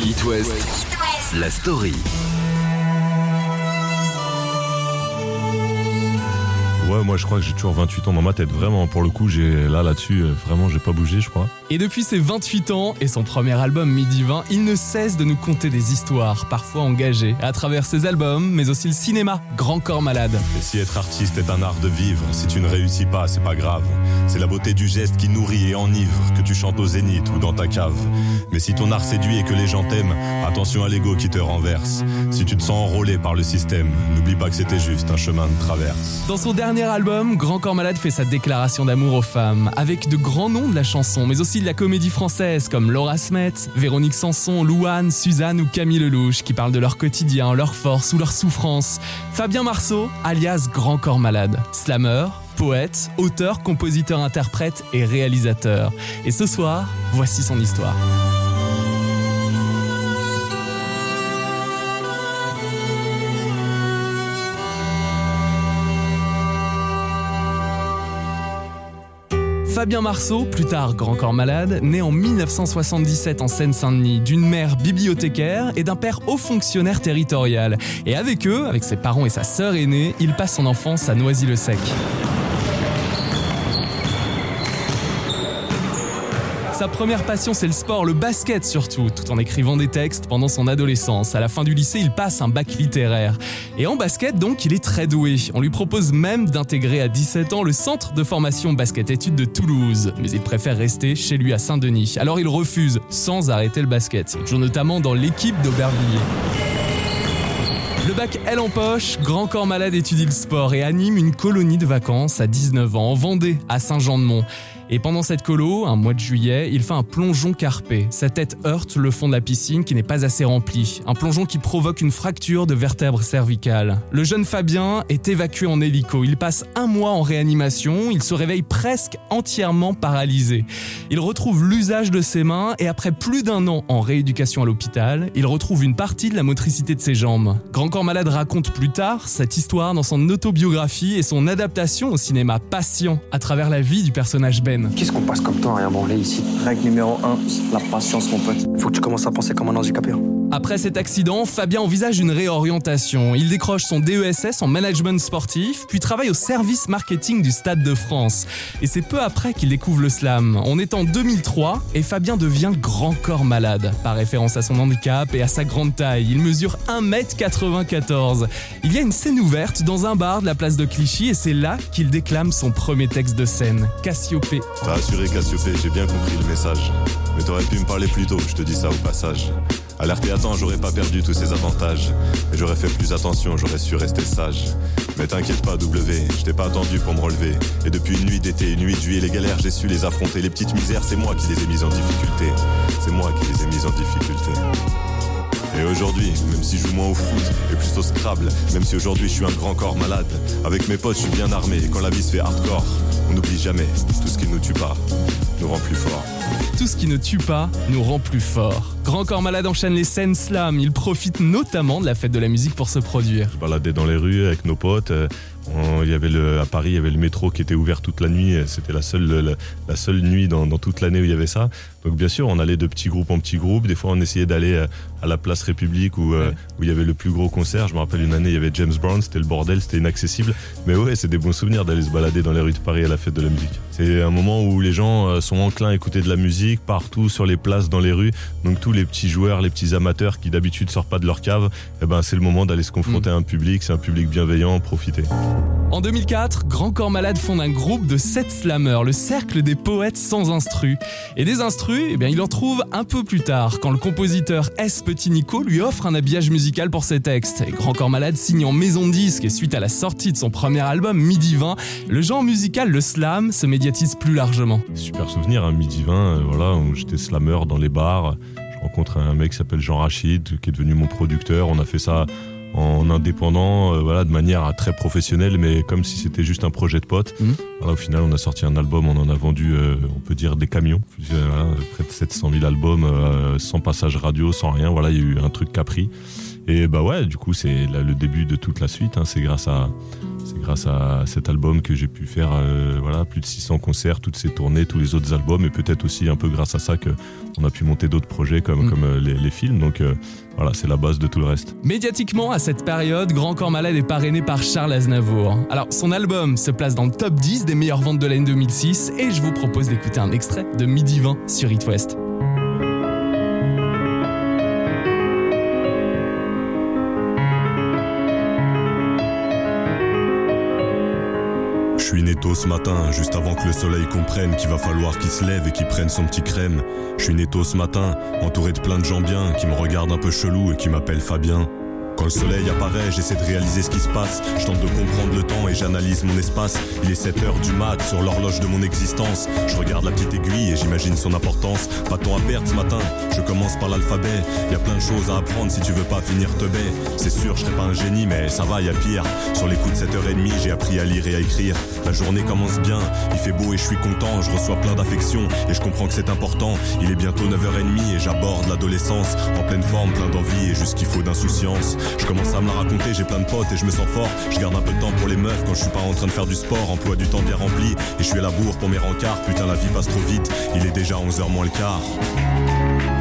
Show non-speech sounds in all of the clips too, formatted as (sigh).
It West, la story. Ouais, moi je crois que j'ai toujours 28 ans dans ma tête. Vraiment, pour le coup, j'ai là là-dessus, euh, vraiment, j'ai pas bougé, je crois. Et depuis ses 28 ans et son premier album Midi 20, il ne cesse de nous conter des histoires, parfois engagées, à travers ses albums, mais aussi le cinéma, Grand Corps Malade. Et si être artiste est un art de vivre, si tu ne réussis pas, c'est pas grave. C'est la beauté du geste qui nourrit et enivre, que tu chantes au zénith ou dans ta cave. Mais si ton art séduit et que les gens t'aiment, attention à l'ego qui te renverse. Si tu te sens enrôlé par le système, n'oublie pas que c'était juste un chemin de traverse. Dans son dernier album, Grand Corps Malade fait sa déclaration d'amour aux femmes, avec de grands noms de la chanson, mais aussi de la comédie française comme Laura Smet, Véronique Sanson, Louane, Suzanne ou Camille Lelouch, qui parlent de leur quotidien, leur force ou leur souffrance. Fabien Marceau, alias Grand Corps Malade, slammer, poète, auteur, compositeur, interprète et réalisateur. Et ce soir, voici son histoire. Fabien Marceau, plus tard Grand Corps Malade, né en 1977 en Seine-Saint-Denis, d'une mère bibliothécaire et d'un père haut fonctionnaire territorial. Et avec eux, avec ses parents et sa sœur aînée, il passe son enfance à Noisy-le-Sec. Sa première passion, c'est le sport, le basket surtout, tout en écrivant des textes pendant son adolescence. À la fin du lycée, il passe un bac littéraire. Et en basket, donc, il est très doué. On lui propose même d'intégrer à 17 ans le centre de formation basket-études de Toulouse. Mais il préfère rester chez lui à Saint-Denis. Alors il refuse, sans arrêter le basket. Il joue notamment dans l'équipe d'Aubervilliers. Le bac L en poche, Grand Corps Malade étudie le sport et anime une colonie de vacances à 19 ans en Vendée, à Saint-Jean-de-Mont. Et pendant cette colo, un mois de juillet, il fait un plongeon carpé. Sa tête heurte le fond de la piscine qui n'est pas assez rempli. Un plongeon qui provoque une fracture de vertèbre cervicale. Le jeune Fabien est évacué en hélico. Il passe un mois en réanimation. Il se réveille presque entièrement paralysé. Il retrouve l'usage de ses mains et après plus d'un an en rééducation à l'hôpital, il retrouve une partie de la motricité de ses jambes. Grand Corps Malade raconte plus tard cette histoire dans son autobiographie et son adaptation au cinéma Patient à travers la vie du personnage Ben. Qu'est-ce qu'on passe comme temps à rien branler ici? Règle numéro 1, la patience, mon pote. Faut que tu commences à penser comme un handicapé. hein. Après cet accident, Fabien envisage une réorientation. Il décroche son DESS en management sportif, puis travaille au service marketing du Stade de France. Et c'est peu après qu'il découvre le slam. On est en 2003 et Fabien devient grand corps malade, par référence à son handicap et à sa grande taille. Il mesure 1m94. Il y a une scène ouverte dans un bar de la place de Clichy et c'est là qu'il déclame son premier texte de scène, Cassiopée. T'as assuré Cassiopée, j'ai bien compris le message. Mais t'aurais pu me parler plus tôt, je te dis ça au passage. Alerté à temps, j'aurais pas perdu tous ces avantages. Mais j'aurais fait plus attention, j'aurais su rester sage. Mais t'inquiète pas, W, je t'ai pas attendu pour me relever. Et depuis une nuit d'été, une nuit de juillet, les galères, j'ai su les affronter. Les petites misères, c'est moi qui les ai mises en difficulté. C'est moi qui les ai mises en difficulté. Et aujourd'hui, même si je joue moins au foot et plus au Scrabble, même si aujourd'hui je suis un grand corps malade, avec mes potes je suis bien armé et quand la vie se fait hardcore, on n'oublie jamais tout ce qui nous tue pas nous rend plus forts. Tout ce qui ne tue pas nous rend plus forts. Grand Corps Malade enchaîne les scènes slam. Il profite notamment de la fête de la musique pour se produire. Je baladais dans les rues avec nos potes. euh, on- il y avait le, à Paris, il y avait le métro qui était ouvert toute la nuit. C'était la seule, la, la seule nuit dans, dans toute l'année où il y avait ça. Donc bien sûr, on allait de petits groupes en petits groupes. Des fois, on essayait d'aller euh, à la place République où, euh, où il y avait le plus gros concert. Je me rappelle une année, il y avait James Brown. C'était le bordel, c'était inaccessible. Mais ouais, c'est des bons souvenirs d'aller se balader dans les rues de Paris à la fête de la musique. C'est un moment où les gens euh, sont enclins à écouter de la musique partout sur les places, dans les rues. Donc tous les petits joueurs, les petits amateurs qui d'habitude sortent pas de leur cave, eh ben c'est le moment d'aller se confronter à un public. C'est un public bienveillant, profiter. En 2004, Grand Corps Malade fonde un groupe de 7 slammers, le cercle des poètes sans instru. Et des instrus, eh bien, il en trouve un peu plus tard, quand le compositeur S. Petit Nico lui offre un habillage musical pour ses textes. Grand Corps Malade signe en maison de disque et suite à la sortie de son premier album Midi 20, le genre musical, le slam, se médiatise plus largement. Super souvenir, un midi 20, euh, voilà, où j'étais slammer dans les bars. Je rencontre un mec qui s'appelle Jean Rachid, qui est devenu mon producteur. On a fait ça en indépendant, euh, voilà, de manière très professionnelle, mais comme si c'était juste un projet de pote. Mhm. Voilà, au final, on a sorti un album, on en a vendu, euh, on peut dire, des camions. Euh, voilà, près de 700 000 albums, euh, sans passage radio, sans rien. Voilà, il y a eu un truc qui a pris. Et bah ouais, du coup, c'est le début de toute la suite. hein. C'est grâce à c'est grâce à cet album que j'ai pu faire euh, voilà, plus de 600 concerts, toutes ces tournées, tous les autres albums, et peut-être aussi un peu grâce à ça qu'on a pu monter d'autres projets comme, Mm. comme euh, les, les films. Donc euh, voilà, c'est la base de tout le reste. Médiatiquement, à cette période, Grand Corps Malade est parrainé par Charles Aznavour. Alors, son album se place dans le top 10 des meilleures ventes de l'année 2006 et je vous propose d'écouter un extrait de Midi 20 sur It West. Tôt ce matin, juste avant que le soleil comprenne qu'il va falloir qu'il se lève et qu'il prenne son petit crème. Je suis né ce matin, entouré de plein de gens bien, qui me regardent un peu chelou et qui m'appellent Fabien. Quand le soleil apparaît, j'essaie de réaliser ce qui se passe. Je tente de comprendre le temps et j'analyse mon espace. Il est 7 heures du mat sur l'horloge de mon existence. Je regarde la petite aiguille et j'imagine son importance. Pas de temps à perdre ce matin, je commence par l'alphabet. Y a plein de choses à apprendre si tu veux pas finir te baie. C'est sûr, je serai pas un génie, mais ça va, y a pire. Sur les coups de 7h30, j'ai appris à lire et à écrire. La journée commence bien, il fait beau et je suis content. Je reçois plein d'affection et je comprends que c'est important. Il est bientôt 9h30 et j'aborde l'adolescence. En pleine forme, plein d'envie et juste qu'il faut d'insouciance. Je commence à me la raconter, j'ai plein de potes et je me sens fort. Je garde un peu de temps pour les meufs quand je suis pas en train de faire du sport. Emploi du temps bien rempli et je suis à la bourre pour mes rencarts. Putain, la vie passe trop vite, il est déjà 11h moins le quart.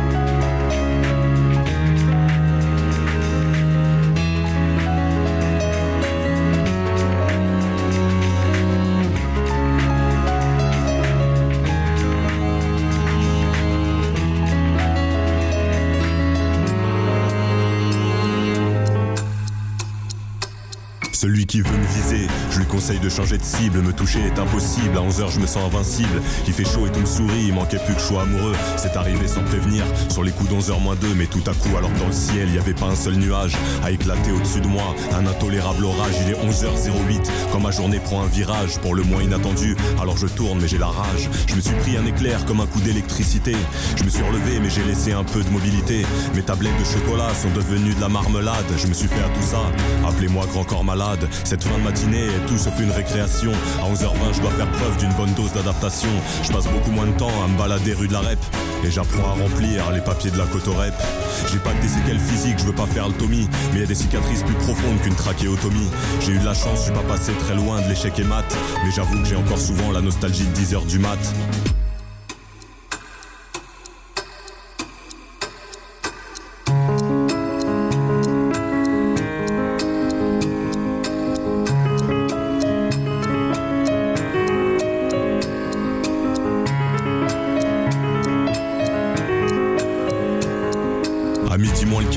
Celui qui veut me viser, je lui conseille de changer de cible. Me toucher est impossible. À 11h, je me sens invincible. Il fait chaud et tout me sourit. Il manquait plus que sois amoureux. C'est arrivé sans prévenir. Sur les coups d'11h moins 2, mais tout à coup, alors dans le ciel, il y avait pas un seul nuage à éclater au-dessus de moi. Un intolérable orage. Il est 11h08. Quand ma journée prend un virage, pour le moins inattendu. Alors je tourne, mais j'ai la rage. Je me suis pris un éclair comme un coup d'électricité. Je me suis relevé, mais j'ai laissé un peu de mobilité. Mes tablettes de chocolat sont devenues de la marmelade. Je me suis fait à tout ça. Appelez-moi grand corps malade. Cette fin de matinée est tout sauf une récréation. À 11h20, je dois faire preuve d'une bonne dose d'adaptation. Je passe beaucoup moins de temps à me balader rue de la Rep. Et j'apprends à remplir les papiers de la côte au rep. J'ai pas que des séquelles physiques, je veux pas faire le. Mais y a des cicatrices plus profondes qu'une trachéotomie. J'ai eu de la chance, je suis pas passé très loin de l'échec et mat. Mais j'avoue que j'ai encore souvent la nostalgie de 10h du mat.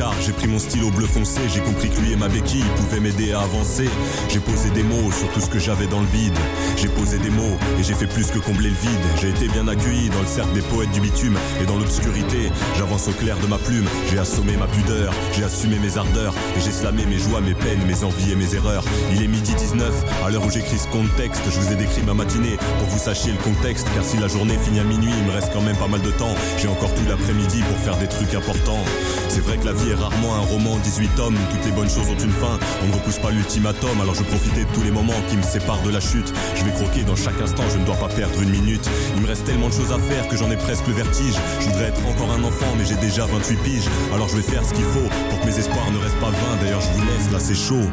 Quart, j'ai pris mon stylo bleu foncé, j'ai compris que lui et ma béquille pouvaient m'aider à avancer. J'ai posé des mots sur tout ce que j'avais dans le vide. J'ai posé des mots et j'ai fait plus que combler le vide. J'ai été bien accueilli dans le cercle des poètes du bitume et dans l'obscurité. J'avance au clair de ma plume, j'ai assommé ma pudeur, j'ai assumé mes ardeurs et j'ai slamé mes joies, mes peines, mes envies et mes erreurs. Il est midi 19, à l'heure où j'écris ce contexte, je vous ai décrit ma matinée pour que vous sachiez le contexte. Car si la journée finit à minuit, il me reste quand même pas mal de temps. J'ai encore tout l'après-midi pour faire des trucs importants. C'est vrai que la vie rarement un roman en 18 tomes, toutes les bonnes choses ont une fin, on ne repousse pas l'ultimatum, alors je profitais de tous les moments qui me séparent de la chute. Je vais croquer dans chaque instant, je ne dois pas perdre une minute. Il me reste tellement de choses à faire que j'en ai presque le vertige. Je voudrais être encore un enfant, mais j'ai déjà 28 piges, alors je vais faire ce qu'il faut pour que mes espoirs ne restent pas vains. D'ailleurs, je vous laisse, là c'est chaud.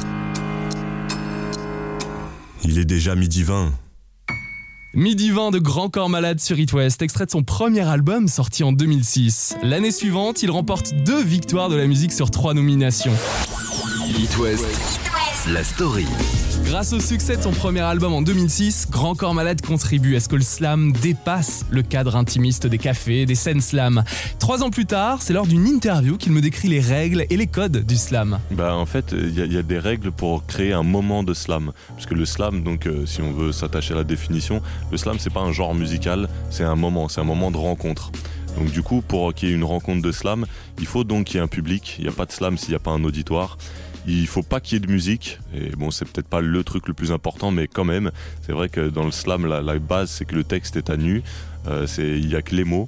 Il est déjà midi 20. Midi 20 de Grand Corps Malade sur It West, extrait de son premier album sorti en 2006. L'année suivante, il remporte deux victoires de la musique sur trois nominations. It West, la story. Grâce au succès de son premier album en 2006, Grand Corps Malade contribue à ce que le slam dépasse le cadre intimiste des cafés, des scènes slam. Trois ans plus tard, c'est lors d'une interview qu'il me décrit les règles et les codes du slam. Bah, en fait, il y, a- des règles pour créer un moment de slam. Parce que le slam, donc, euh, si on veut s'attacher à la définition, le slam, c'est pas un genre musical, c'est un moment, c'est un moment de rencontre. Donc, du coup, pour qu'il y ait une rencontre de slam, il faut donc qu'il y ait un public. Il n'y a pas de slam s'il n'y a pas un auditoire. Il faut pas qu'il y ait de musique. Et bon, c'est peut-être pas le truc le plus important, mais quand même, c'est vrai que dans le slam, la, base, c'est que le texte est à nu. Euh, il y a que les mots.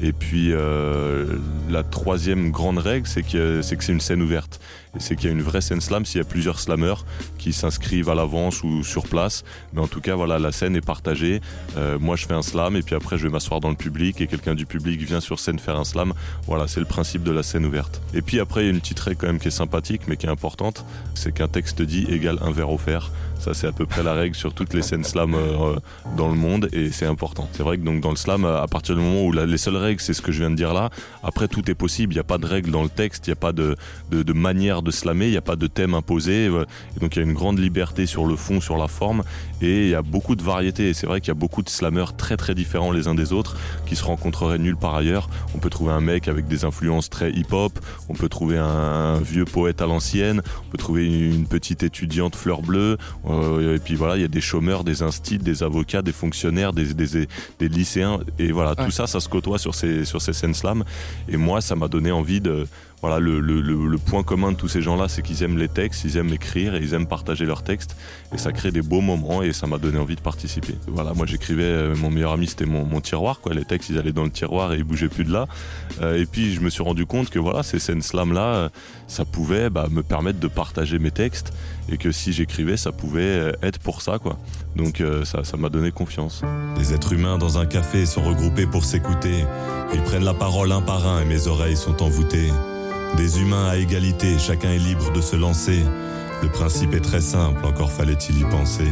Et puis euh, la troisième grande règle, c'est que c'est une scène ouverte. C'est qu'il y a une vraie scène slam s'il y a plusieurs slammers qui s'inscrivent à l'avance ou sur place. Mais en tout cas, voilà, la scène est partagée. Euh, moi, je fais un slam et puis après, je vais m'asseoir dans le public et quelqu'un du public vient sur scène faire un slam. Voilà, c'est le principe de la scène ouverte. Et puis après, il y a une petite règle quand même qui est sympathique, mais qui est importante, c'est qu'un texte dit égale un verre offert. Ça, c'est à peu près la règle sur toutes les scènes slam euh, dans le monde et c'est important. C'est vrai que donc dans le slam, à partir du moment où les seules règles, c'est ce que je viens de dire là, après tout est possible. Il n'y a pas de règles dans le texte, il n'y a pas de, de, manière de slammer, il n'y a pas de thème imposé. Et donc il y a une grande liberté sur le fond, sur la forme et il y a beaucoup de variétés. Et c'est vrai qu'il y a beaucoup de slammers très très différents les uns des autres qui se rencontreraient nulle part ailleurs. On peut trouver un mec avec des influences très hip-hop, on peut trouver un, un vieux poète à l'ancienne, on peut trouver une petite étudiante fleur bleue, euh, et puis voilà, il y a des chômeurs, des instits, des avocats, des fonctionnaires, des, des, des lycéens. Et voilà, Ouais. tout ça, ça se côtoie sur ces, sur ces scènes slam. Et moi, ça m'a donné envie de. Voilà, le, le, le, point commun de tous ces gens-là, c'est qu'ils aiment les textes, ils aiment écrire et ils aiment partager leurs textes. Et ça crée des beaux moments et ça m'a donné envie de participer. Voilà, moi j'écrivais, euh, mon meilleur ami c'était mon, mon tiroir, quoi. Les textes ils allaient dans le tiroir et ils bougeaient plus de là. Euh, et puis je me suis rendu compte que voilà, ces scènes slam-là, euh, ça pouvait bah, me permettre de partager mes textes et que si j'écrivais, ça pouvait être pour ça, quoi. Donc ça ça m'a donné confiance. Des êtres humains dans un café sont regroupés pour s'écouter. Ils prennent la parole un par un et mes oreilles sont envoûtées. Des humains à égalité, chacun est libre de se lancer. Le principe est très simple, encore fallait-il y penser.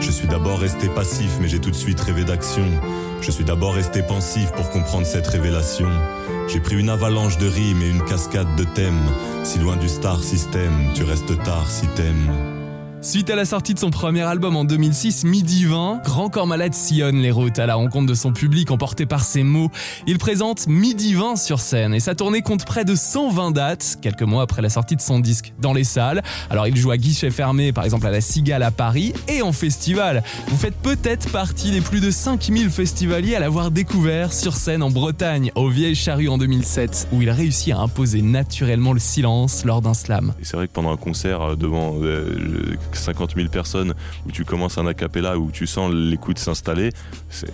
Je suis d'abord resté passif, mais j'ai tout de suite rêvé d'action. Je suis d'abord resté pensif pour comprendre cette révélation. J'ai pris une avalanche de rimes et une cascade de thèmes. Si loin du star system, tu restes tard si t'aimes. Suite à la sortie de son premier album en 2006, Midi 20, Grand Corps Malade sillonne les routes à la rencontre de son public emporté par ses mots. Il présente Midi 20 sur scène et sa tournée compte près de 120 dates, quelques mois après la sortie de son disque, dans les salles. Alors il joue à guichet fermé, par exemple à la Cigale à Paris, et en festival. Vous faites peut-être partie des plus de 5000 festivaliers à l'avoir découvert sur scène en Bretagne, au Vieille Charrue en 2007, où il réussit à imposer naturellement le silence lors d'un slam. C'est vrai que pendant un concert euh, devant euh, 50 000 personnes, où tu commences un acapella, où tu sens l'écoute s'installer, c'est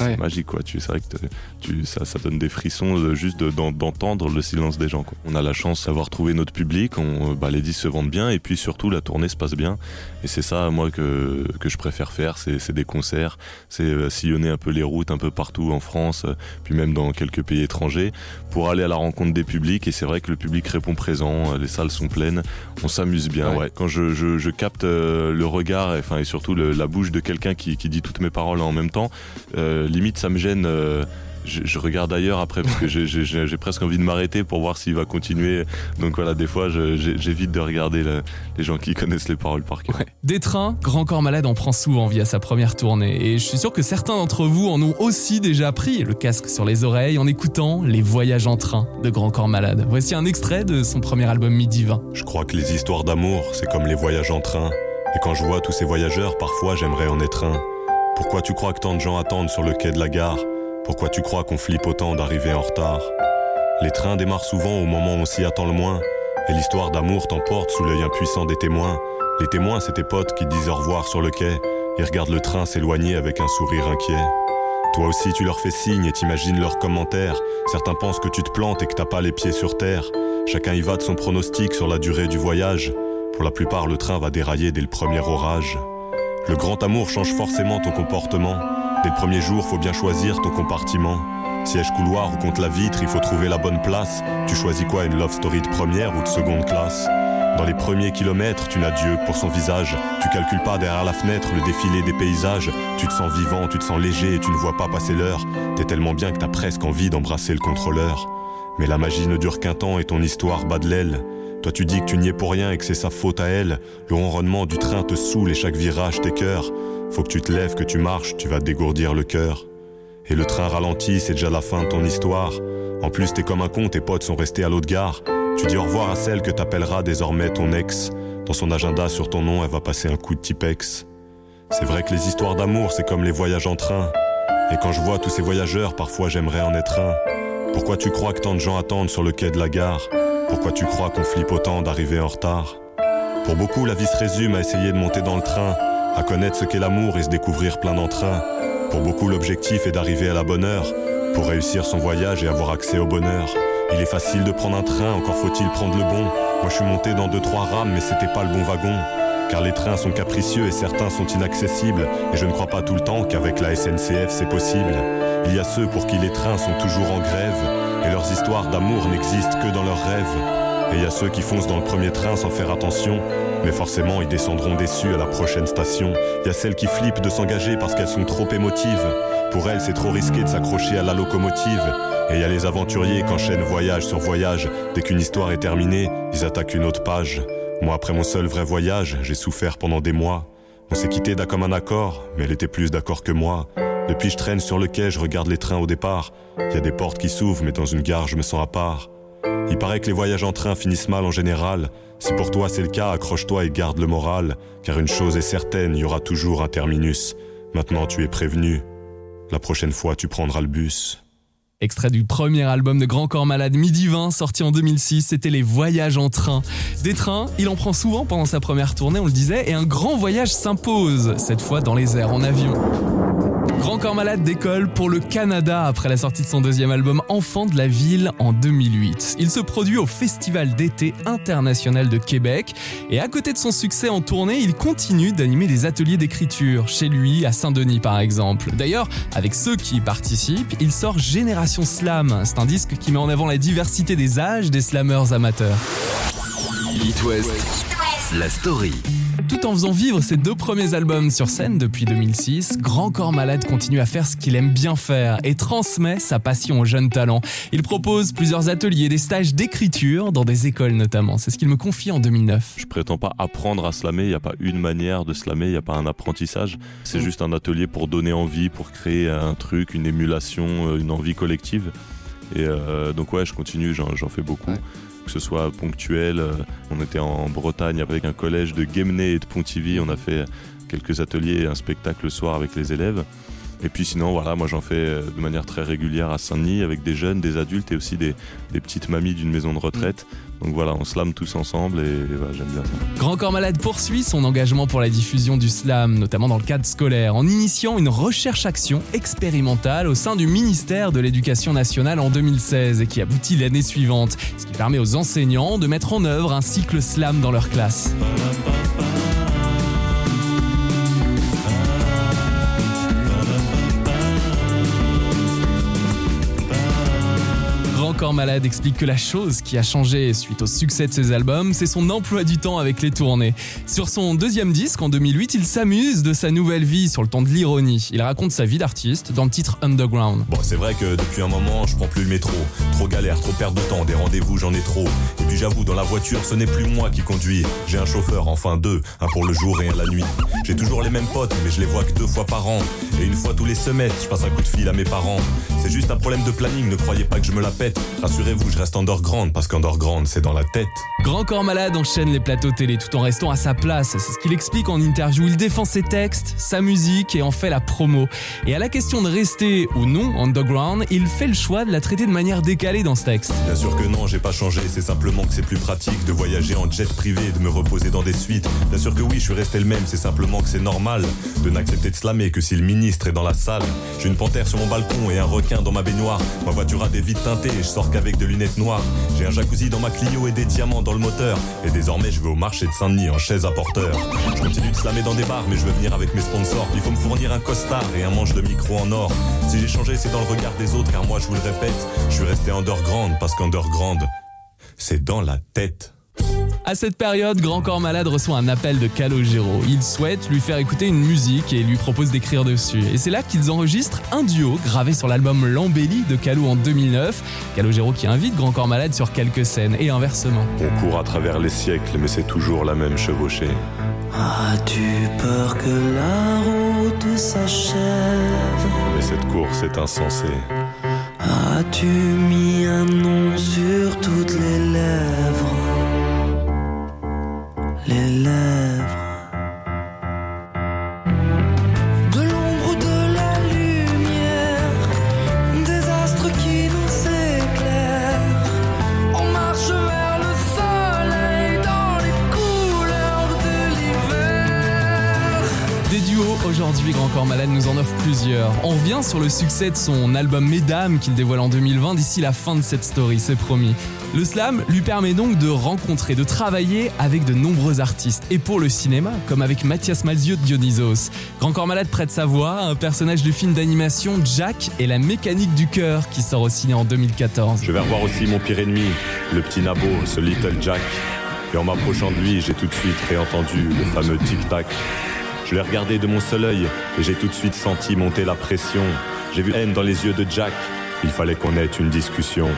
Ouais. magique, quoi. Tu, c'est vrai que tu, ça, ça donne des frissons euh, juste de- d'en- d'entendre le silence des gens. Quoi. On a la chance d'avoir trouvé notre public, on, euh, bah, les disques se vendent bien, et puis surtout la tournée se passe bien. Et c'est ça, moi, que, que je préfère faire, c'est des concerts, c'est euh, sillonner un peu les routes un peu partout en France, puis même dans quelques pays étrangers, pour aller à la rencontre des publics. Et c'est vrai que le public répond présent, les salles sont pleines, on s'amuse bien. Ouais. Ouais. Quand je, je, je euh, le regard, et, et surtout la bouche de quelqu'un qui, dit toutes mes paroles en même temps, euh, limite ça me gêne. Je, je regarde ailleurs après parce que j'ai- presque envie de m'arrêter pour voir s'il va continuer. Donc voilà, des fois j'évite de regarder le- les gens qui connaissent les paroles par cœur. Ouais. Des trains, Grand Corps Malade en prend souvent via sa première tournée. Et je suis sûr que certains d'entre vous en ont aussi déjà pris le casque sur les oreilles en écoutant Les Voyages en train de Grand Corps Malade. Voici un extrait de son premier album Midi 20. Je crois que les histoires d'amour, c'est comme les voyages en train. Et quand je vois tous ces voyageurs, parfois j'aimerais en être un. Pourquoi tu crois que tant de gens attendent sur le quai de la gare? Pourquoi tu crois qu'on flippe autant d'arriver en retard? Les trains démarrent souvent au moment où on s'y attend le moins. Et l'histoire d'amour t'emporte sous l'œil impuissant des témoins. Les témoins, c'est tes potes qui disent au revoir sur le quai. Ils regardent le train s'éloigner avec un sourire inquiet. Toi aussi, tu leur fais signe et t'imagines leurs commentaires. Certains pensent que tu te plantes et que t'as pas les pieds sur terre. Chacun y va de son pronostic sur la durée du voyage. Pour la plupart, le train va dérailler dès le premier orage. Le grand amour change forcément ton comportement. Dès le premier jour, faut bien choisir ton compartiment. Siège couloir ou contre la vitre, il faut trouver la bonne place. Tu choisis quoi, une love story de première ou de seconde classe? Dans les premiers kilomètres, tu n'as Dieu pour son visage. Tu calcules pas derrière la fenêtre le défilé des paysages. Tu te sens vivant, tu te sens léger et tu ne vois pas passer l'heure. T'es tellement bien que t'as presque envie d'embrasser le contrôleur. Mais la magie ne dure qu'un temps et ton histoire bat de l'aile. Toi tu dis que tu n'y es pour rien et que c'est sa faute à elle. Le ronronnement du train te saoule et chaque virage t'écœure. Faut que tu te lèves, que tu marches, tu vas dégourdir le cœur. Et le train ralentit, c'est déjà la fin de ton histoire. En plus t'es comme un con, tes potes sont restés à l'autre gare. Tu dis au revoir à celle que t'appelleras désormais ton ex. Dans son agenda sur ton nom, elle va passer un coup de Tipex. C'est vrai que les histoires d'amour, c'est comme les voyages en train. Et quand je vois tous ces voyageurs, parfois j'aimerais en être un. Pourquoi tu crois que tant de gens attendent sur le quai de la gare? Pourquoi tu crois qu'on flippe autant d'arriver en retard? Pour beaucoup, la vie se résume à essayer de monter dans le train, à connaître ce qu'est l'amour et se découvrir plein d'entrain. Pour beaucoup, l'objectif est d'arriver à la bonne heure, pour réussir son voyage et avoir accès au bonheur. Il est facile de prendre un train, encore faut-il prendre le bon. Moi je suis monté dans deux trois rames, mais c'était pas le bon wagon. Car les trains sont capricieux et certains sont inaccessibles. Et je ne crois pas tout le temps qu'avec la SNCF c'est possible. Il y a ceux pour qui les trains sont toujours en grève. Et leurs histoires d'amour n'existent que dans leurs rêves. Et il y a ceux qui foncent dans le premier train sans faire attention. Mais forcément, ils descendront déçus à la prochaine station. Il y a celles qui flippent de s'engager parce qu'elles sont trop émotives. Pour elles, c'est trop risqué de s'accrocher à la locomotive. Et il y a les aventuriers qui enchaînent voyage sur voyage. Dès qu'une histoire est terminée, ils attaquent une autre page. Moi, après mon seul vrai voyage, j'ai souffert pendant des mois. On s'est quitté d'un comme un accord, mais elle était plus d'accord que moi. Depuis, je traîne sur le quai, je regarde les trains au départ. Il y a des portes qui s'ouvrent, mais dans une gare, je me sens à part. Il paraît que les voyages en train finissent mal en général. Si pour toi c'est le cas, accroche-toi et garde le moral, car une chose est certaine, il y aura toujours un terminus. Maintenant tu es prévenu. La prochaine fois tu prendras le bus. Extrait du premier album de Grand Corps Malade Midi 20 sorti en 2006, c'était les voyages en train. Des trains, il en prend souvent pendant sa première tournée, on le disait, et un grand voyage s'impose, cette fois dans les airs, en avion. Grand Corps Malade décolle pour le Canada après la sortie de son deuxième album Enfant de la ville en 2008. Il se produit au Festival d'été international de Québec et à côté de son succès en tournée, il continue d'animer des ateliers d'écriture chez lui à Saint-Denis par exemple. D'ailleurs, avec ceux qui y participent, il sort Génération Slam. C'est un disque qui met en avant la diversité des âges des slammers amateurs. La story. Tout en faisant vivre ses deux premiers albums sur scène depuis 2006, Grand Corps Malade continue à faire ce qu'il aime bien faire et transmet sa passion aux jeunes talents. Il propose plusieurs ateliers, des stages d'écriture dans des écoles notamment. C'est ce qu'il me confie en 2009. Je prétends pas apprendre à slammer, il n'y a pas une manière de slammer, il n'y a pas un apprentissage. C'est juste un atelier pour donner envie, pour créer un truc, une émulation, euh, une envie collective. Et euh, donc ouais, je continue, j'en j'en fais beaucoup. Ouais. Que ce soit ponctuel, euh, on était en Bretagne avec un collège de Guémené et de Pontivy, on a fait quelques ateliers et un spectacle le soir avec les élèves. Et puis sinon, voilà, moi j'en fais euh, de manière très régulière à Saint-Denis avec des jeunes, des adultes et aussi des, des petites mamies d'une maison de retraite. Donc voilà, on slame tous ensemble et, j'aime bien ça. Grand Corps Malade poursuit son engagement pour la diffusion du slam, notamment dans le cadre scolaire, en initiant une recherche-action expérimentale au sein du ministère de l'Éducation nationale en 2016 et qui aboutit l'année suivante, ce qui permet aux enseignants de mettre en œuvre un cycle slam dans leur classe. Corps Malade explique que la chose qui a changé suite au succès de ses albums, c'est son emploi du temps avec les tournées. Sur son deuxième disque, en 2008, il s'amuse de sa nouvelle vie sur le ton de l'ironie. Il raconte sa vie d'artiste dans le titre Underground. Bon, c'est vrai que depuis un moment, je prends plus le métro. Trop galère, trop perte de temps, des rendez-vous, j'en ai trop. Et puis j'avoue, dans la voiture, ce n'est plus moi qui conduis. J'ai un chauffeur, enfin deux, un pour le jour et un la nuit. J'ai toujours les mêmes potes, mais je les vois que deux fois par an. Et une fois tous les semestres, je passe un coup de fil à mes parents. C'est juste un problème de planning, ne croyez pas que je me la pète. Rassurez-vous, je reste underground, parce qu'underground, c'est dans la tête. Grand Corps Malade enchaîne les plateaux télé tout en restant à sa place. C'est ce qu'il explique en interview. Il défend ses textes, sa musique et en fait la promo. Et à la question de rester ou non underground, il fait le choix de la traiter de manière décalée dans ce texte. Bien sûr que non, j'ai pas changé, c'est simplement que c'est plus pratique de voyager en jet privé, de me reposer dans des suites. Bien sûr que oui, je suis resté le même, c'est simplement que c'est normal de n'accepter de slammer que si le ministre est dans la salle. J'ai une panthère sur mon balcon et un requin dans ma baignoire. Ma voiture a des vitres teintées et je sors qu'avec de lunettes noires. J'ai un jacuzzi dans ma Clio et des diamants dans le moteur. Et désormais, je vais au marché de Saint-Denis en chaise à porteur. Je continue de slammer dans des bars, mais je veux venir avec mes sponsors. Il faut me fournir un costard et un manche de micro en or. Si j'ai changé, c'est dans le regard des autres, car moi, je vous le répète, je suis resté underground parce qu'underground, c'est dans la tête. À cette période, Grand Corps Malade reçoit un appel de Calogero. Il souhaite lui faire écouter une musique et lui propose d'écrire dessus. Et c'est là qu'ils enregistrent un duo gravé sur l'album L'Embellie de Calou en 2009. Calogero qui invite Grand Corps Malade sur quelques scènes et inversement. On court à travers les siècles, mais c'est toujours la même chevauchée. As-tu peur que la route s'achève Mais cette course est insensée. As-tu mis un nom sur toutes les lèvres Les Corps Malade nous en offre plusieurs. On revient sur le succès de son album Mesdames qu'il dévoile en 2020 d'ici la fin de cette story, c'est promis. Le slam lui permet donc de rencontrer, de travailler avec de nombreux artistes. Et pour le cinéma, comme avec Mathias Malzieu de Dionysos. Grand Corps Malade prête sa voix à un personnage du film d'animation Jack et la mécanique du cœur qui sort au ciné en 2014. Je vais revoir aussi mon pire ennemi, le petit Nabo, ce Little Jack. Et en m'approchant de lui, j'ai tout de suite réentendu le fameux tic-tac. Je l'ai regardé de mon seul œil et j'ai tout de suite senti monter la pression. J'ai vu haine dans les yeux de Jack. Il fallait qu'on ait une discussion.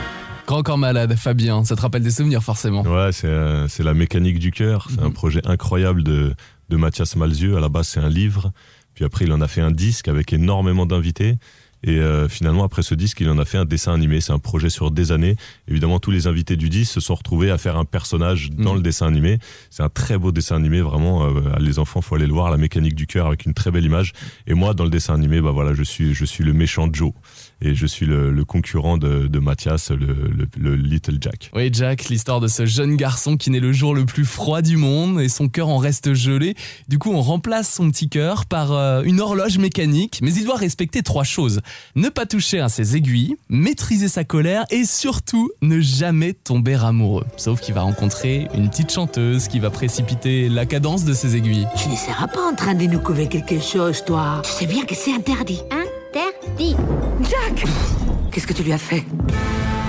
Grand corps malade, Fabien, ça te rappelle des souvenirs forcément. Ouais, c'est euh, c'est la mécanique du cœur. C'est un projet incroyable de, de Mathias Malzieu. À la base, c'est un livre. Puis après, il en a fait un disque avec énormément d'invités. Et euh, finalement, après ce disque, il en a fait un dessin animé. C'est un projet sur des années. Évidemment, tous les invités du disque se sont retrouvés à faire un personnage dans Mhm. le dessin animé. C'est un très beau dessin animé, vraiment. euh, les enfants, faut aller le voir. La mécanique du cœur avec une très belle image. Et moi, dans le dessin animé, bah voilà, je suis, je suis le méchant Joe. Et je suis le, le concurrent de, de Mathias, le, le, le Little Jack. Oui, Jack, l'histoire de ce jeune garçon qui naît le jour le plus froid du monde et son cœur en reste gelé. Du coup, on remplace son petit cœur par euh, une horloge mécanique, mais il doit respecter trois choses. Ne pas toucher à ses aiguilles, maîtriser sa colère et surtout ne jamais tomber amoureux. Sauf qu'il va rencontrer une petite chanteuse qui va précipiter la cadence de ses aiguilles. Tu ne seras pas en train de nous couver quelque chose, toi. Tu sais bien que c'est interdit. Interdit. Jack (laughs) Qu'est-ce que tu lui as fait?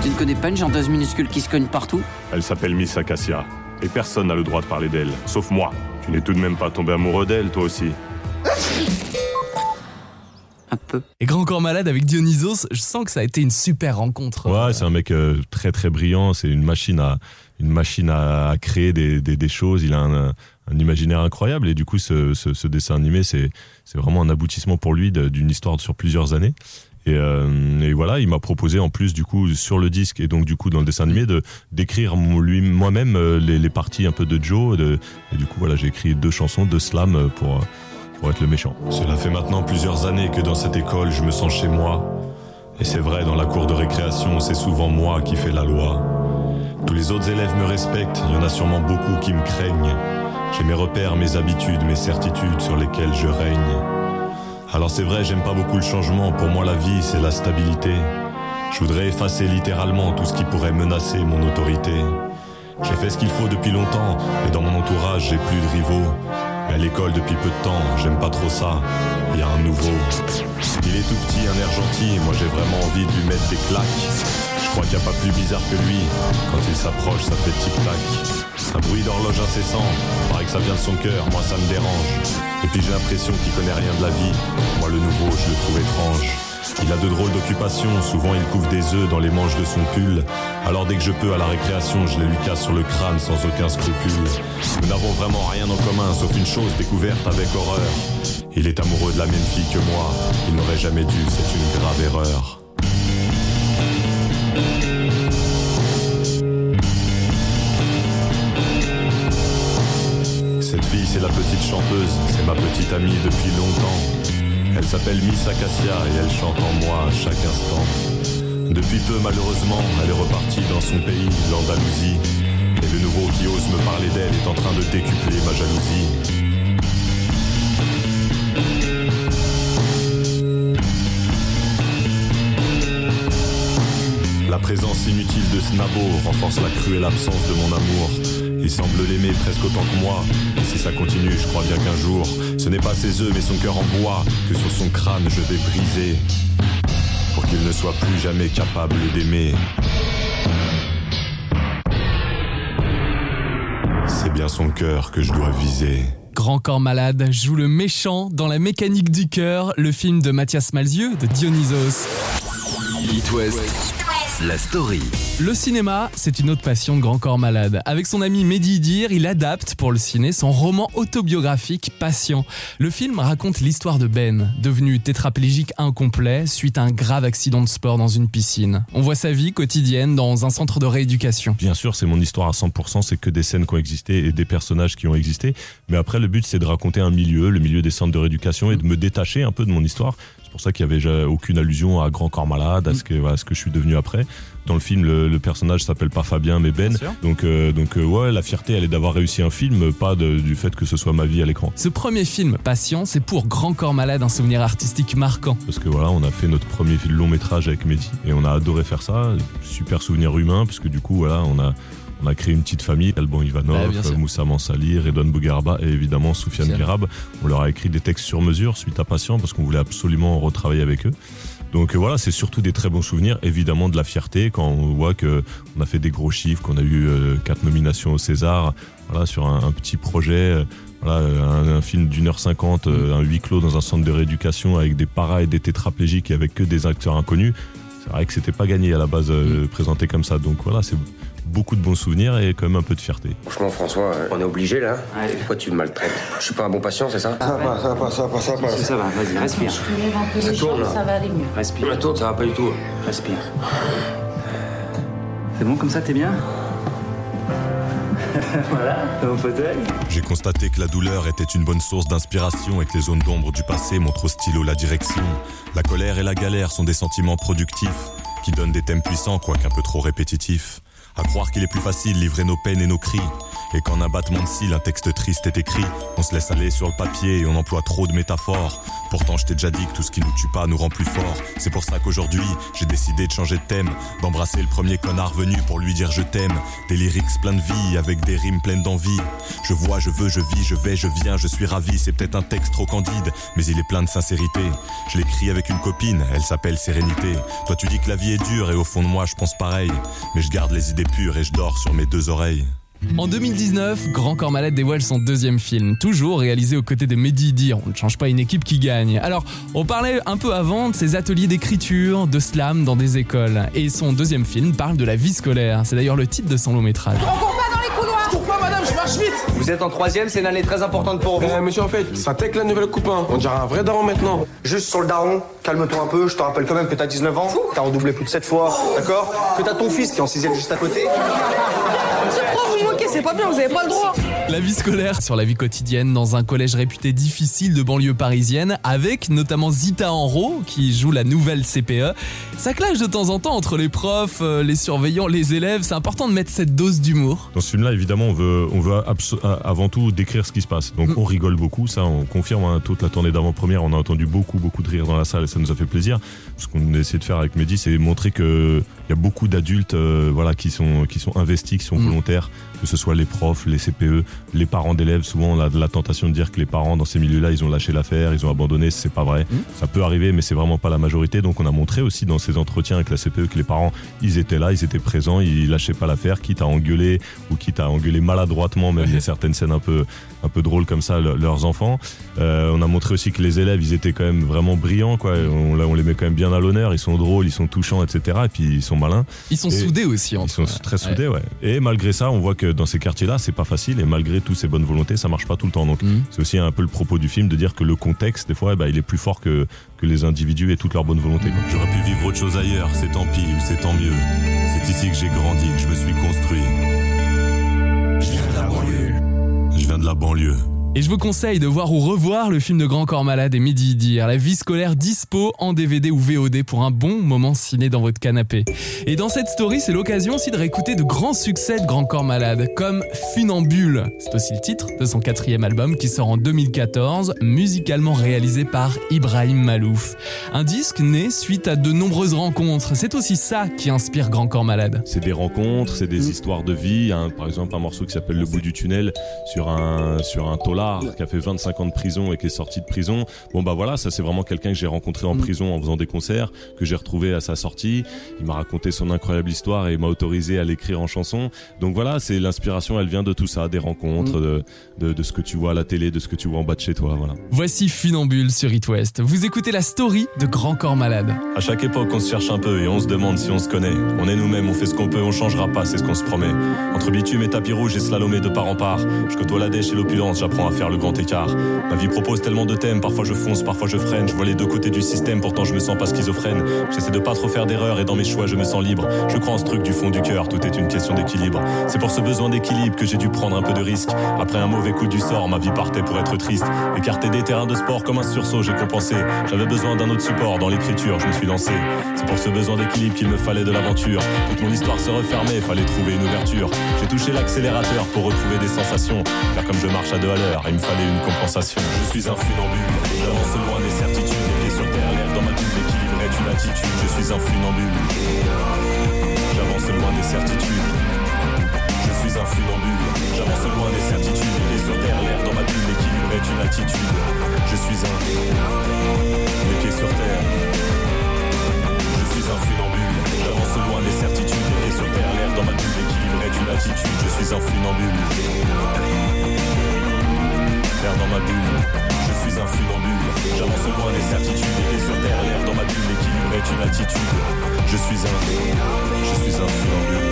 Tu ne connais pas une chanteuse minuscule qui se cogne partout? Elle s'appelle Miss Acacia. Et personne n'a le droit de parler d'elle, sauf moi. Tu n'es tout de même pas tombé amoureux d'elle, toi aussi. (laughs) Un peu. Et Grand Corps Malade avec Dionysos, je sens que ça a été une super rencontre. Ouais, c'est un mec euh, très très brillant. C'est une machine à une machine à, à créer des, des, des choses. Il a un, un imaginaire incroyable et du coup, ce, ce, ce dessin animé, c'est c'est vraiment un aboutissement pour lui d'une histoire sur plusieurs années. Et, euh, et voilà, il m'a proposé en plus du coup sur le disque et donc du coup dans le dessin animé de d'écrire lui moi-même euh, les, les parties un peu de Joe. De, et du coup voilà, j'ai écrit deux chansons, deux slams pour euh, pour être le méchant. Cela fait maintenant plusieurs années que dans cette école, je me sens chez moi. Et c'est vrai, dans la cour de récréation, c'est souvent moi qui fais la loi. Tous les autres élèves me respectent, il y en a sûrement beaucoup qui me craignent. J'ai mes repères, mes habitudes, mes certitudes sur lesquelles je règne. Alors c'est vrai, j'aime pas beaucoup le changement, pour moi la vie c'est la stabilité. Je voudrais effacer littéralement tout ce qui pourrait menacer mon autorité. J'ai fait ce qu'il faut depuis longtemps, et dans mon entourage j'ai plus de rivaux. À l'école depuis peu de temps, j'aime pas trop ça. Y a un nouveau. Il est tout petit, un air gentil, moi j'ai vraiment envie de lui mettre des claques. Je crois qu'il n'y a pas plus bizarre que lui. Quand il s'approche, ça fait tic-tac. Un bruit d'horloge incessant, paraît que ça vient de son cœur, moi ça me dérange. Et puis j'ai l'impression qu'il connaît rien de la vie. Moi le nouveau, je le trouve étrange. Il a de drôles d'occupations, souvent il couvre des œufs dans les manches de son pull. Alors dès que je peux à la récréation, je les lui casse sur le crâne sans aucun scrupule. Nous n'avons vraiment rien en commun, sauf une chose découverte avec horreur. Il est amoureux de la même fille que moi, il n'aurait jamais dû, c'est une grave erreur. Cette fille, c'est la petite chanteuse, c'est ma petite amie depuis longtemps. Elle s'appelle Miss Acacia et elle chante en moi à chaque instant. Depuis peu, malheureusement, elle est repartie dans son pays, l'Andalousie. Et le nouveau qui ose me parler d'elle est en train de décupler ma jalousie. La présence inutile de Snabo renforce la cruelle absence de mon amour. Il semble l'aimer presque autant que moi. Et si ça continue, je crois bien qu'un jour, ce n'est pas ses œufs mais son cœur en bois que sur son crâne je vais briser. Pour qu'il ne soit plus jamais capable d'aimer. C'est bien son cœur que je dois viser. Grand Corps Malade joue le méchant dans la mécanique du cœur, le film de Mathias Malzieu de Dionysos. It West, la story. Le cinéma, c'est une autre passion de Grand Corps Malade. Avec son ami Mehdi Idir, il adapte pour le ciné son roman autobiographique Patient. Le film raconte l'histoire de Ben, devenu tétraplégique incomplet suite à un grave accident de sport dans une piscine. On voit sa vie quotidienne dans un centre de rééducation. Bien sûr, c'est mon histoire à 100%, c'est que des scènes qui ont existé et des personnages qui ont existé. Mais après, le but, c'est de raconter un milieu, le milieu des centres de rééducation et de me détacher un peu de mon histoire. C'est pour ça qu'il y avait ja- aucune allusion à Grand Corps Malade, à ce que, voilà, ce que je suis devenu après. Dans le film, le, le personnage s'appelle pas Fabien, mais Ben. Donc, euh, donc euh, ouais, la fierté, elle est d'avoir réussi un film, pas de- du fait que ce soit ma vie à l'écran. Ce premier film, Patient, c'est pour Grand Corps Malade un souvenir artistique marquant. Parce que voilà, on a fait notre premier film long métrage avec Mehdi et on a adoré faire ça. Super souvenir humain, parce que du coup, voilà, on a, on a créé une petite famille. Alban Ivanov. Moussa Mansali, Redouane Bougaraba et évidemment Soufiane. Guérab. On leur a écrit des textes sur mesure suite à Patient parce qu'on voulait absolument retravailler avec eux. Donc euh, voilà, c'est surtout des très bons souvenirs, évidemment de la fierté quand on voit que on a fait des gros chiffres, qu'on a eu euh, quatre nominations au César, voilà sur un, un petit projet, euh, voilà un, un film d'une heure cinquante, euh, un huis clos dans un centre de rééducation avec des paras et des tétraplégiques et avec que des acteurs inconnus. C'est vrai que c'était pas gagné à la base euh, présenté comme ça, donc voilà, c'est beaucoup de bons souvenirs et quand même un peu de fierté. Franchement, François, euh, on est obligé là Pourquoi tu me maltraites Je suis pas un bon patient, c'est ça Ça va, ça va, ça va, ça va. Ça va, vas-y, respire. Je lève un peu Ça les tourne, ça va aller mieux. Respire. La tourne, ça va pas du tout. Respire. C'est bon comme ça, t'es bien (laughs) Voilà, mon fauteuil. J'ai constaté que la douleur était une bonne source d'inspiration et que les zones d'ombre du passé montrent au stylo la direction. La colère et la galère sont des sentiments productifs qui donnent des thèmes puissants, quoique un peu trop répétitifs. À croire qu'il est plus facile livrer nos peines et nos cris. Et qu'en un battement de cils, un texte triste est écrit, on se laisse aller sur le papier et on emploie trop de métaphores. Pourtant, je t'ai déjà dit que tout ce qui nous tue pas nous rend plus forts. C'est pour ça qu'aujourd'hui, j'ai décidé de changer de thème, d'embrasser le premier connard venu pour lui dire je t'aime. Des lyrics pleins de vie, avec des rimes pleines d'envie. Je vois, je veux, je vis, je vais, je viens, je suis ravi. C'est peut-être un texte trop candide, mais il est plein de sincérité. Je l'écris avec une copine, elle s'appelle Sérénité. Toi, tu dis que la vie est dure et au fond de moi, je pense pareil. Mais je garde les idées pures et je dors sur mes deux oreilles. En 2019, Grand Corps Malade dévoile son deuxième film, toujours réalisé aux côtés de Mehdi Dir. On ne change pas une équipe qui gagne. Alors, on parlait un peu avant de ses ateliers d'écriture, de slam dans des écoles. Et son deuxième film parle de la vie scolaire. C'est d'ailleurs le titre de son long métrage. Vous êtes en troisième, c'est une année très importante pour vous. Euh, monsieur, en fait, ça tech la nouvelle coupe, hein. On dirait un vrai daron maintenant. Juste sur le daron, calme-toi un peu, je te rappelle quand même que t'as 19 ans, t'as redoublé plus de 7 fois, d'accord? Que t'as ton fils qui est en sixième juste à côté. Pourquoi vous moquez C'est pas bien, vous avez pas le droit. La vie scolaire sur la vie quotidienne dans un collège réputé difficile de banlieue parisienne, avec notamment Zita Enro qui joue la nouvelle CPE. Ça clash de temps en temps entre les profs, euh, les surveillants, les élèves. C'est important de mettre cette dose d'humour. Dans ce film-là, évidemment, on veut, on veut a- avant tout décrire ce qui se passe. Donc, on rigole beaucoup, ça, on confirme. hein, toute la tournée d'avant-première, on a entendu beaucoup, beaucoup de rire dans la salle et ça nous a fait plaisir. Ce qu'on a essayé de faire avec Mehdi, c'est montrer que il y a beaucoup d'adultes, euh, voilà, qui sont, qui sont investis, qui sont Mm. volontaires, que ce soit les profs, les CPE, les parents d'élèves. Souvent, on a la tentation de dire que les parents dans ces milieux-là, ils ont lâché l'affaire, ils ont abandonné. C'est pas vrai. Ça peut arriver, mais c'est vraiment pas la majorité. Donc, on a montré aussi dans ces entretiens avec la CPE que les parents, ils étaient là, ils étaient présents, ils lâchaient pas l'affaire, quitte à engueuler ou quitte à engueuler maladroitement, même a certaines scènes un peu, un peu drôles comme ça, le- leurs enfants. Euh, on a montré aussi que les élèves, ils étaient quand même vraiment brillants, quoi. On, là, on les met quand même bien à l'honneur, ils sont drôles, ils sont touchants, etc. Et puis ils sont malins. Ils sont Et- soudés aussi. Ils entre sont très soudés, ouais. Et malgré ça, on voit que dans ces quartiers-là, c'est pas facile. Et malgré toutes ces bonnes volontés, ça marche pas tout le temps. Donc, Mhm. c'est aussi un peu le propos du film de dire que le contexte, des fois, eh ben, il est plus fort que, que les individus et toute leur bonne volonté. J'aurais pu vivre autre chose ailleurs, c'est tant pis ou c'est tant mieux. C'est ici que j'ai grandi, que je me suis construit. Je viens de la banlieue. Je viens de la banlieue. Et je vous conseille de voir ou revoir le film de Grand Corps Malade et Midi Dire, la vie scolaire dispo en DVD ou VOD pour un bon moment ciné dans votre canapé. Et dans cette story, c'est l'occasion aussi de réécouter de grands succès de Grand Corps Malade, comme Funambule. C'est aussi le titre de son quatrième album qui sort en 2014, musicalement réalisé par Ibrahim Malouf. Un disque né suite à de nombreuses rencontres. C'est aussi ça qui inspire Grand Corps Malade. C'est des rencontres, c'est des histoires de vie. Par exemple un morceau qui s'appelle Le bout du tunnel sur un, sur un qui a fait 25 ans de prison et qui est sorti de prison. Bon bah voilà, ça c'est vraiment quelqu'un que j'ai rencontré en prison en faisant des concerts, que j'ai retrouvé à sa sortie. Il m'a raconté son incroyable histoire et m'a autorisé à l'écrire en chanson. Donc voilà, c'est l'inspiration, elle vient de tout ça, des rencontres, de, de, de ce que tu vois à la télé, de ce que tu vois en bas de chez toi. Voilà. Voici Funambule sur It West. Vous écoutez la story de Grand Corps Malade. À chaque époque, on se cherche un peu et on se demande si on se connaît. On est nous-mêmes, on fait ce qu'on peut, on changera pas, c'est ce qu'on se promet. Entre bitume et tapis rouge et slalomé de part en part, je côtoie la dèche et l'opulence, j'apprends faire le grand écart. Ma vie propose tellement de thèmes, parfois je fonce, parfois je freine. Je vois les deux côtés du système, pourtant je me sens pas schizophrène. J'essaie de pas trop faire d'erreurs et dans mes choix je me sens libre. Je crois en ce truc du fond du cœur, tout est une question d'équilibre. C'est pour ce besoin d'équilibre que j'ai dû prendre un peu de risque. Après un mauvais coup du sort, ma vie partait pour être triste. Écarté des terrains de sport comme un sursaut, j'ai compensé. J'avais besoin d'un autre support dans l'écriture, je me suis lancé. C'est pour ce besoin d'équilibre qu'il me fallait de l'aventure. Toute mon histoire se refermait, fallait trouver une ouverture. J'ai touché l'accélérateur pour retrouver des sensations. Car comme je marche à deux à l'heure, il me fallait une compensation. Je suis un funambule, j'avance loin des certitudes. Les pieds sur terre, l'air dans ma bulle, l'équilibre est une attitude. Je suis un funambule, j'avance loin des certitudes. Je suis un funambule, j'avance loin des certitudes. Les pieds sur terre, l'air dans ma bulle, l'équilibre est une attitude. Je suis un, les pieds sur terre. Je suis un funambule, j'avance loin des certitudes. Les pieds sur terre, l'air dans ma bulle, l'équilibre est une attitude. Je suis un funambule. Dans ma bulle, je suis un funambule. J'avance loin des certitudes, pieds sur terre, dans ma bulle, l'équilibre est une attitude. Je suis un, je suis un funambule.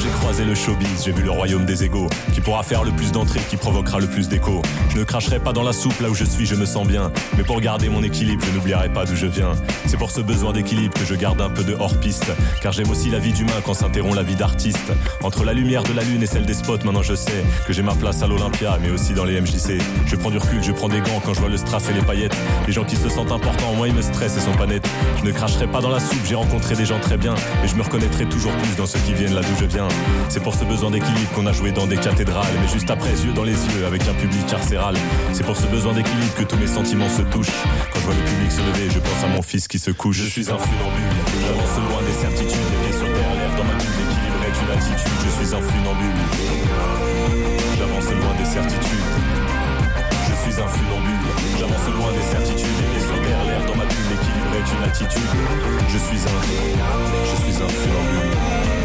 J'ai croisé le showbiz, j'ai vu le royaume des égaux. Qui pourra faire le plus d'entrées, qui provoquera le plus d'écho. Je ne cracherai pas dans la soupe là où je suis, je me sens bien. Mais pour garder mon équilibre, je n'oublierai pas d'où je viens. C'est pour ce besoin d'équilibre que je garde un peu de hors-piste. Car j'aime aussi la vie d'humain quand s'interrompt la vie d'artiste. Entre la lumière de la lune et celle des spots, maintenant je sais que j'ai ma place à l'Olympia, mais aussi dans les MJC. Je prends du recul, je prends des gants quand je vois le strass et les paillettes. Les gens qui se sentent importants, moi ils me stressent et sont pas nets. Je ne cracherai pas dans la soupe, j'ai rencontré des gens très bien. Mais je me reconnaîtrai toujours plus dans ceux qui viennent là d'où je viens. C'est pour ce besoin d'équilibre qu'on a joué dans des cathédrales, mais juste après, yeux dans les yeux, avec un public carcéral. C'est pour ce besoin d'équilibre que tous mes sentiments se touchent. Quand je vois le public se lever, je pense à mon fils qui se couche. Je suis un funambule, j'avance loin des certitudes, les pieds sur terre, l'air dans ma bulle, l'équilibre est une attitude. Je suis un funambule, j'avance loin des certitudes. Je suis un funambule, j'avance loin des certitudes, les pieds sur terre, l'air dans ma bulle, l'équilibre est une attitude. Je suis un, je suis un funambule.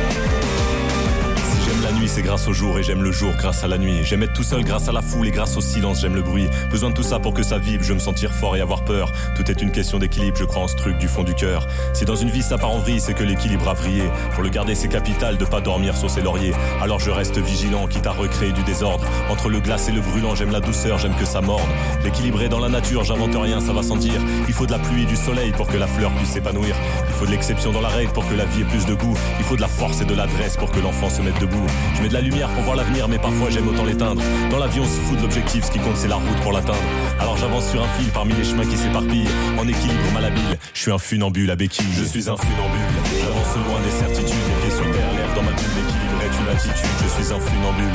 C'est grâce au jour et j'aime le jour grâce à la nuit. J'aime être tout seul grâce à la foule et grâce au silence, j'aime le bruit. Besoin de tout ça pour que ça vive, je me sentir fort et avoir peur. Tout est une question d'équilibre, je crois en ce truc du fond du cœur. Si dans une vie ça part en vrille, c'est que l'équilibre a vrillé. Pour le garder, c'est capital de pas dormir sur ses lauriers. Alors je reste vigilant, quitte à recréer du désordre. Entre le glace et le brûlant, j'aime la douceur, j'aime que ça morde. L'équilibre est dans la nature, j'invente rien, ça va sans dire. Il faut de la pluie et du soleil pour que la fleur puisse s'épanouir. Il faut de l'exception dans la règle pour que la vie ait plus de goût. Il faut de la force et de l'adresse pour que l'enfant se mette debout. Je mets de la lumière pour voir l'avenir, mais parfois j'aime autant l'éteindre. Dans la vie, on se fout de l'objectif, ce qui compte c'est la route pour l'atteindre. Alors j'avance sur un fil parmi les chemins qui s'éparpillent. En équilibre malhabile, je suis un funambule à béquille. Je suis un funambule, j'avance loin des certitudes. Les pieds sur terre, l'air dans ma bulle, l'équilibre est une attitude. Je suis un funambule,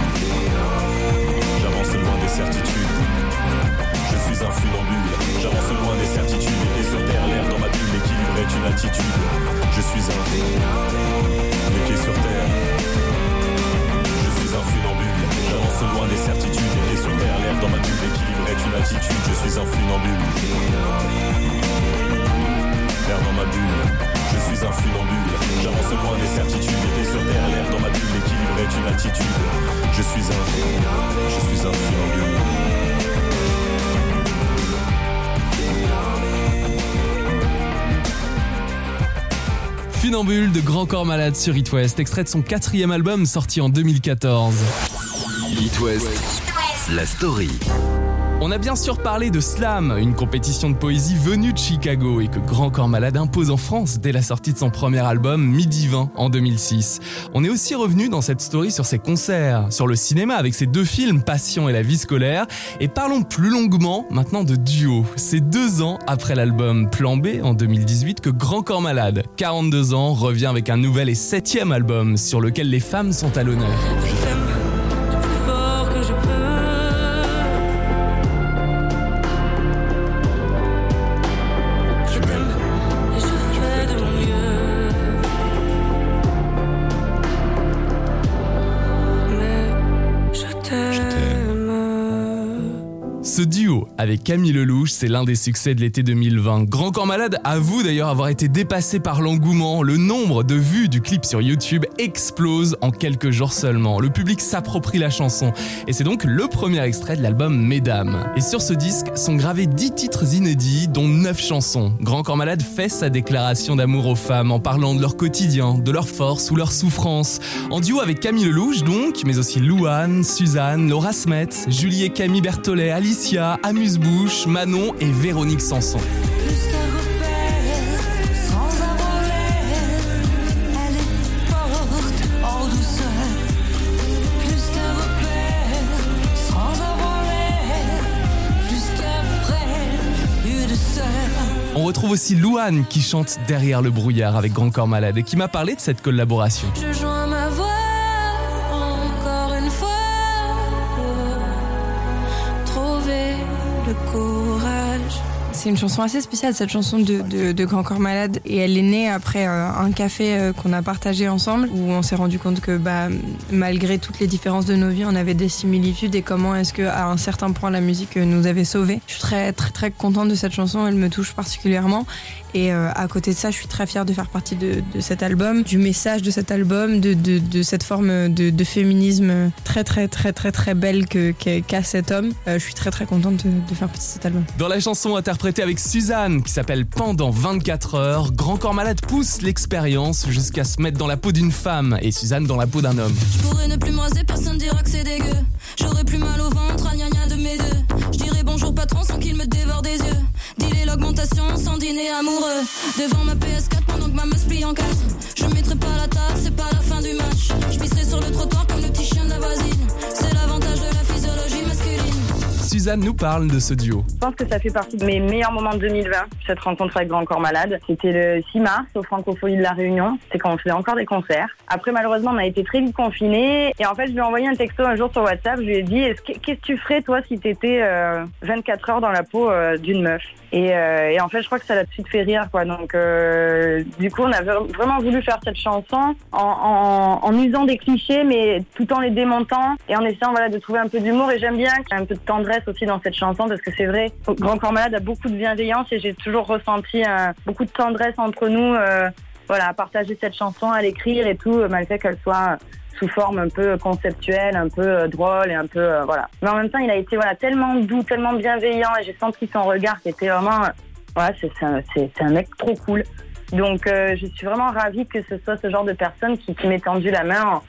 j'avance loin des Grand Corps Malade sur It West, extrait de son quatrième album sorti en 2014. It West, la story. On a bien sûr parlé de Slam, une compétition de poésie venue de Chicago et que Grand Corps Malade impose en France dès la sortie de son premier album Midi 20 en 2006. On est aussi revenu dans cette story sur ses concerts, sur le cinéma avec ses deux films Passion et la vie scolaire et parlons plus longuement maintenant de Duo. C'est deux ans après l'album Plan B en 2018 que Grand Corps Malade, 42 ans, revient avec un nouvel et septième album sur lequel les femmes sont à l'honneur. Avec Camille Lelouch, c'est l'un des succès de l'été 2020. Grand Corps Malade avoue d'ailleurs avoir été dépassé par l'engouement. Le nombre de vues du clip sur YouTube explose en quelques jours seulement. Le public s'approprie la chanson et c'est donc le premier extrait de l'album Mesdames. Et sur ce disque sont gravés 10 titres inédits, dont 9 chansons. Grand Corps Malade fait sa déclaration d'amour aux femmes en parlant de leur quotidien, de leur force ou leur souffrance. En duo avec Camille Lelouch donc, mais aussi Louane, Suzanne, Laura Smet, Julie et Camille Berthollet, Alicia, Amuse-Bouche, Manon et Véronique Sanson. On retrouve aussi Louane qui chante derrière le brouillard avec Grand Corps Malade et qui m'a parlé de cette collaboration. C'est une chanson assez spéciale, cette chanson de, Grand Corps Malade. Et elle est née après euh, un café euh, qu'on a partagé ensemble, où on s'est rendu compte que bah, malgré toutes les différences de nos vies, on avait des similitudes et comment est-ce qu'à un certain point, la musique nous avait sauvés. Je suis très, très, très contente de cette chanson, elle me touche particulièrement. Et euh, à côté de ça, je suis très fière de faire partie de, de cet album, du message de cet album, de, de, de cette forme de, de, féminisme très très très très très belle que, qu'a cet homme. Euh, je suis très très contente de, faire partie de cet album. Dans la chanson interprétée avec Suzanne, qui s'appelle Pendant 24 heures, Grand Corps Malade pousse l'expérience jusqu'à se mettre dans la peau d'une femme et Suzanne dans la peau d'un homme. Je pourrais ne plus me raser, personne dira que c'est dégueu. J'aurais plus mal au ventre, à gna de mes deux. Je dirais bonjour patron sans qu'il me dévore des yeux. Dealer l'augmentation sans dîner amoureux. Devant ma PS4 pendant que ma meuf plie en quatre. Je mettrai pas la table, c'est pas la fin du match. Je pisserai sur le trottoir comme le petit chien de la voisine. C'est l'avantage de la physiologie masculine. Suzanne nous parle de ce duo. Je pense que ça fait partie de mes meilleurs moments de 2020, cette rencontre avec Grand Corps Malade. C'était le 6 mars au Francophonie de la Réunion. C'était quand on faisait encore des concerts. Après, malheureusement, on a été très vite confinés. Et en fait, je lui ai envoyé un texto un jour sur WhatsApp. Je lui ai dit, qu'est-ce que tu ferais, toi, si t'étais euh, 24 heures dans la peau euh, d'une meuf? Et, euh, et, en fait, je crois que ça l'a tout de suite fait rire, quoi. Donc, euh, du coup, on a vraiment voulu faire cette chanson en, en, en, usant des clichés, mais tout en les démontant et en essayant, voilà, de trouver un peu d'humour. Et j'aime bien qu'il y ait un peu de tendresse aussi dans cette chanson parce que c'est vrai, Grand Corps Malade a beaucoup de bienveillance et j'ai toujours ressenti euh, beaucoup de tendresse entre nous. euh, voilà, à partager cette chanson, à l'écrire et tout, malgré qu'elle soit sous forme un peu conceptuelle, un peu euh, drôle et un peu euh, voilà. Mais en même temps, il a été voilà tellement doux, tellement bienveillant et j'ai senti son regard qui était vraiment voilà, c'est un, mec trop cool. Donc euh, je suis vraiment ravie que ce soit ce genre de personne qui, m'ait tendu la main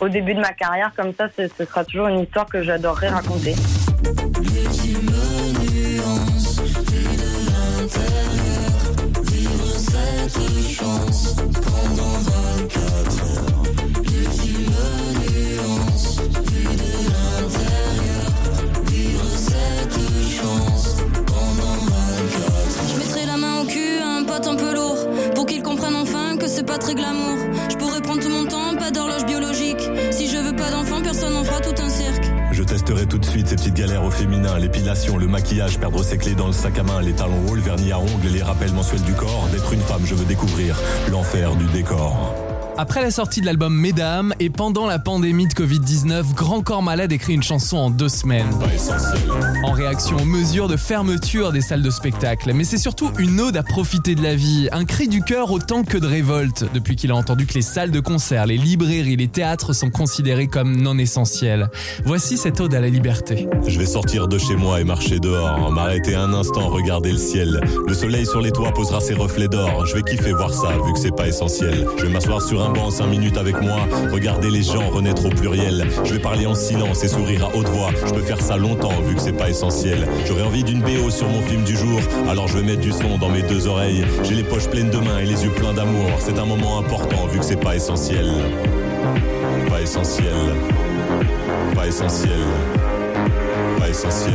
au début de ma carrière comme ça. Ce, sera toujours une histoire que j'adorerais raconter. Un peu. Pour qu'il comprenne enfin que c'est pas très glamour. Je pourrais prendre tout mon temps, pas d'horloge biologique. Si je veux pas d'enfant, personne n'en fera tout un cirque. Je testerai tout de suite ces petites galères au féminin, l'épilation, le maquillage, perdre ses clés dans le sac à main, les talons hauts, le vernis à ongles, les rappels mensuels du corps. D'être une femme, je veux découvrir l'enfer du décor. Après la sortie de l'album Mesdames et pendant la pandémie de Covid-19, Grand Corps Malade écrit une chanson en deux semaines. En réaction aux mesures de fermeture des salles de spectacle. Mais c'est surtout une ode à profiter de la vie, un cri du cœur autant que de révolte, depuis qu'il a entendu que les salles de concert, les librairies, les théâtres sont considérés comme non essentiels. Voici cette ode à la liberté. Je vais sortir de chez moi et marcher dehors, m'arrêter un instant, regarder le ciel. Le soleil sur les toits posera ses reflets d'or. Je vais kiffer voir ça, vu que c'est pas essentiel. Je vais m'asseoir sur un banc 5 minutes avec moi, regarder les gens renaître au pluriel. Je vais parler en silence et sourire à haute voix. Je peux faire ça longtemps vu que c'est pas essentiel. J'aurais envie d'une BO sur mon film du jour, alors je vais mettre du son dans mes deux oreilles. J'ai les poches pleines de mains et les yeux pleins d'amour. C'est un moment important vu que c'est pas essentiel. Pas essentiel. Pas essentiel. Pas essentiel.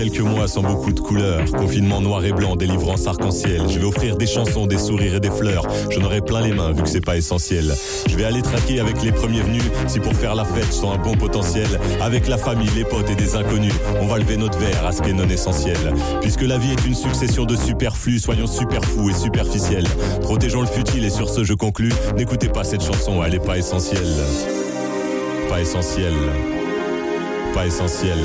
Quelques mois sans beaucoup de couleurs. Confinement noir et blanc, délivrance arc-en-ciel. Je vais offrir des chansons, des sourires et des fleurs. J'en aurai plein les mains vu que c'est pas essentiel. Je vais aller traquer avec les premiers venus. Si pour faire la fête, je sens un bon potentiel. Avec la famille, les potes et des inconnus. On va lever notre verre à ce qui est non essentiel. Puisque la vie est une succession de superflus, soyons super fous et superficiels. Protégeons le futile et sur ce je conclus. N'écoutez pas cette chanson, elle est pas essentielle. Pas essentielle. Pas essentielle.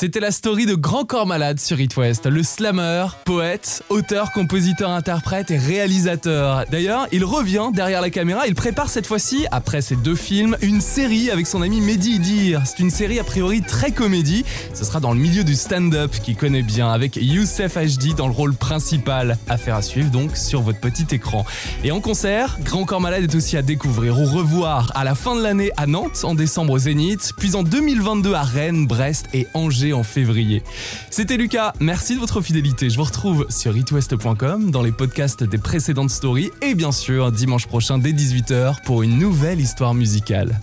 C'était la story de Grand Corps Malade sur It West, le slammer, poète, auteur, compositeur, interprète et réalisateur. D'ailleurs, il revient derrière la caméra, il prépare cette fois-ci, après ses deux films, une série avec son ami Mehdi Idir. C'est une série a priori très comédie, ce sera dans le milieu du stand-up qu'il connaît bien, avec Youssef HD dans le rôle principal. Affaire à suivre donc sur votre petit écran. Et en concert, Grand Corps Malade est aussi à découvrir ou revoir à la fin de l'année à Nantes en décembre au Zénith, puis en 2022 à Rennes, Brest et Angers en février. C'était Lucas, merci de votre fidélité. Je vous retrouve sur itwest.com dans les podcasts des précédentes stories et bien sûr dimanche prochain dès 18h pour une nouvelle histoire musicale.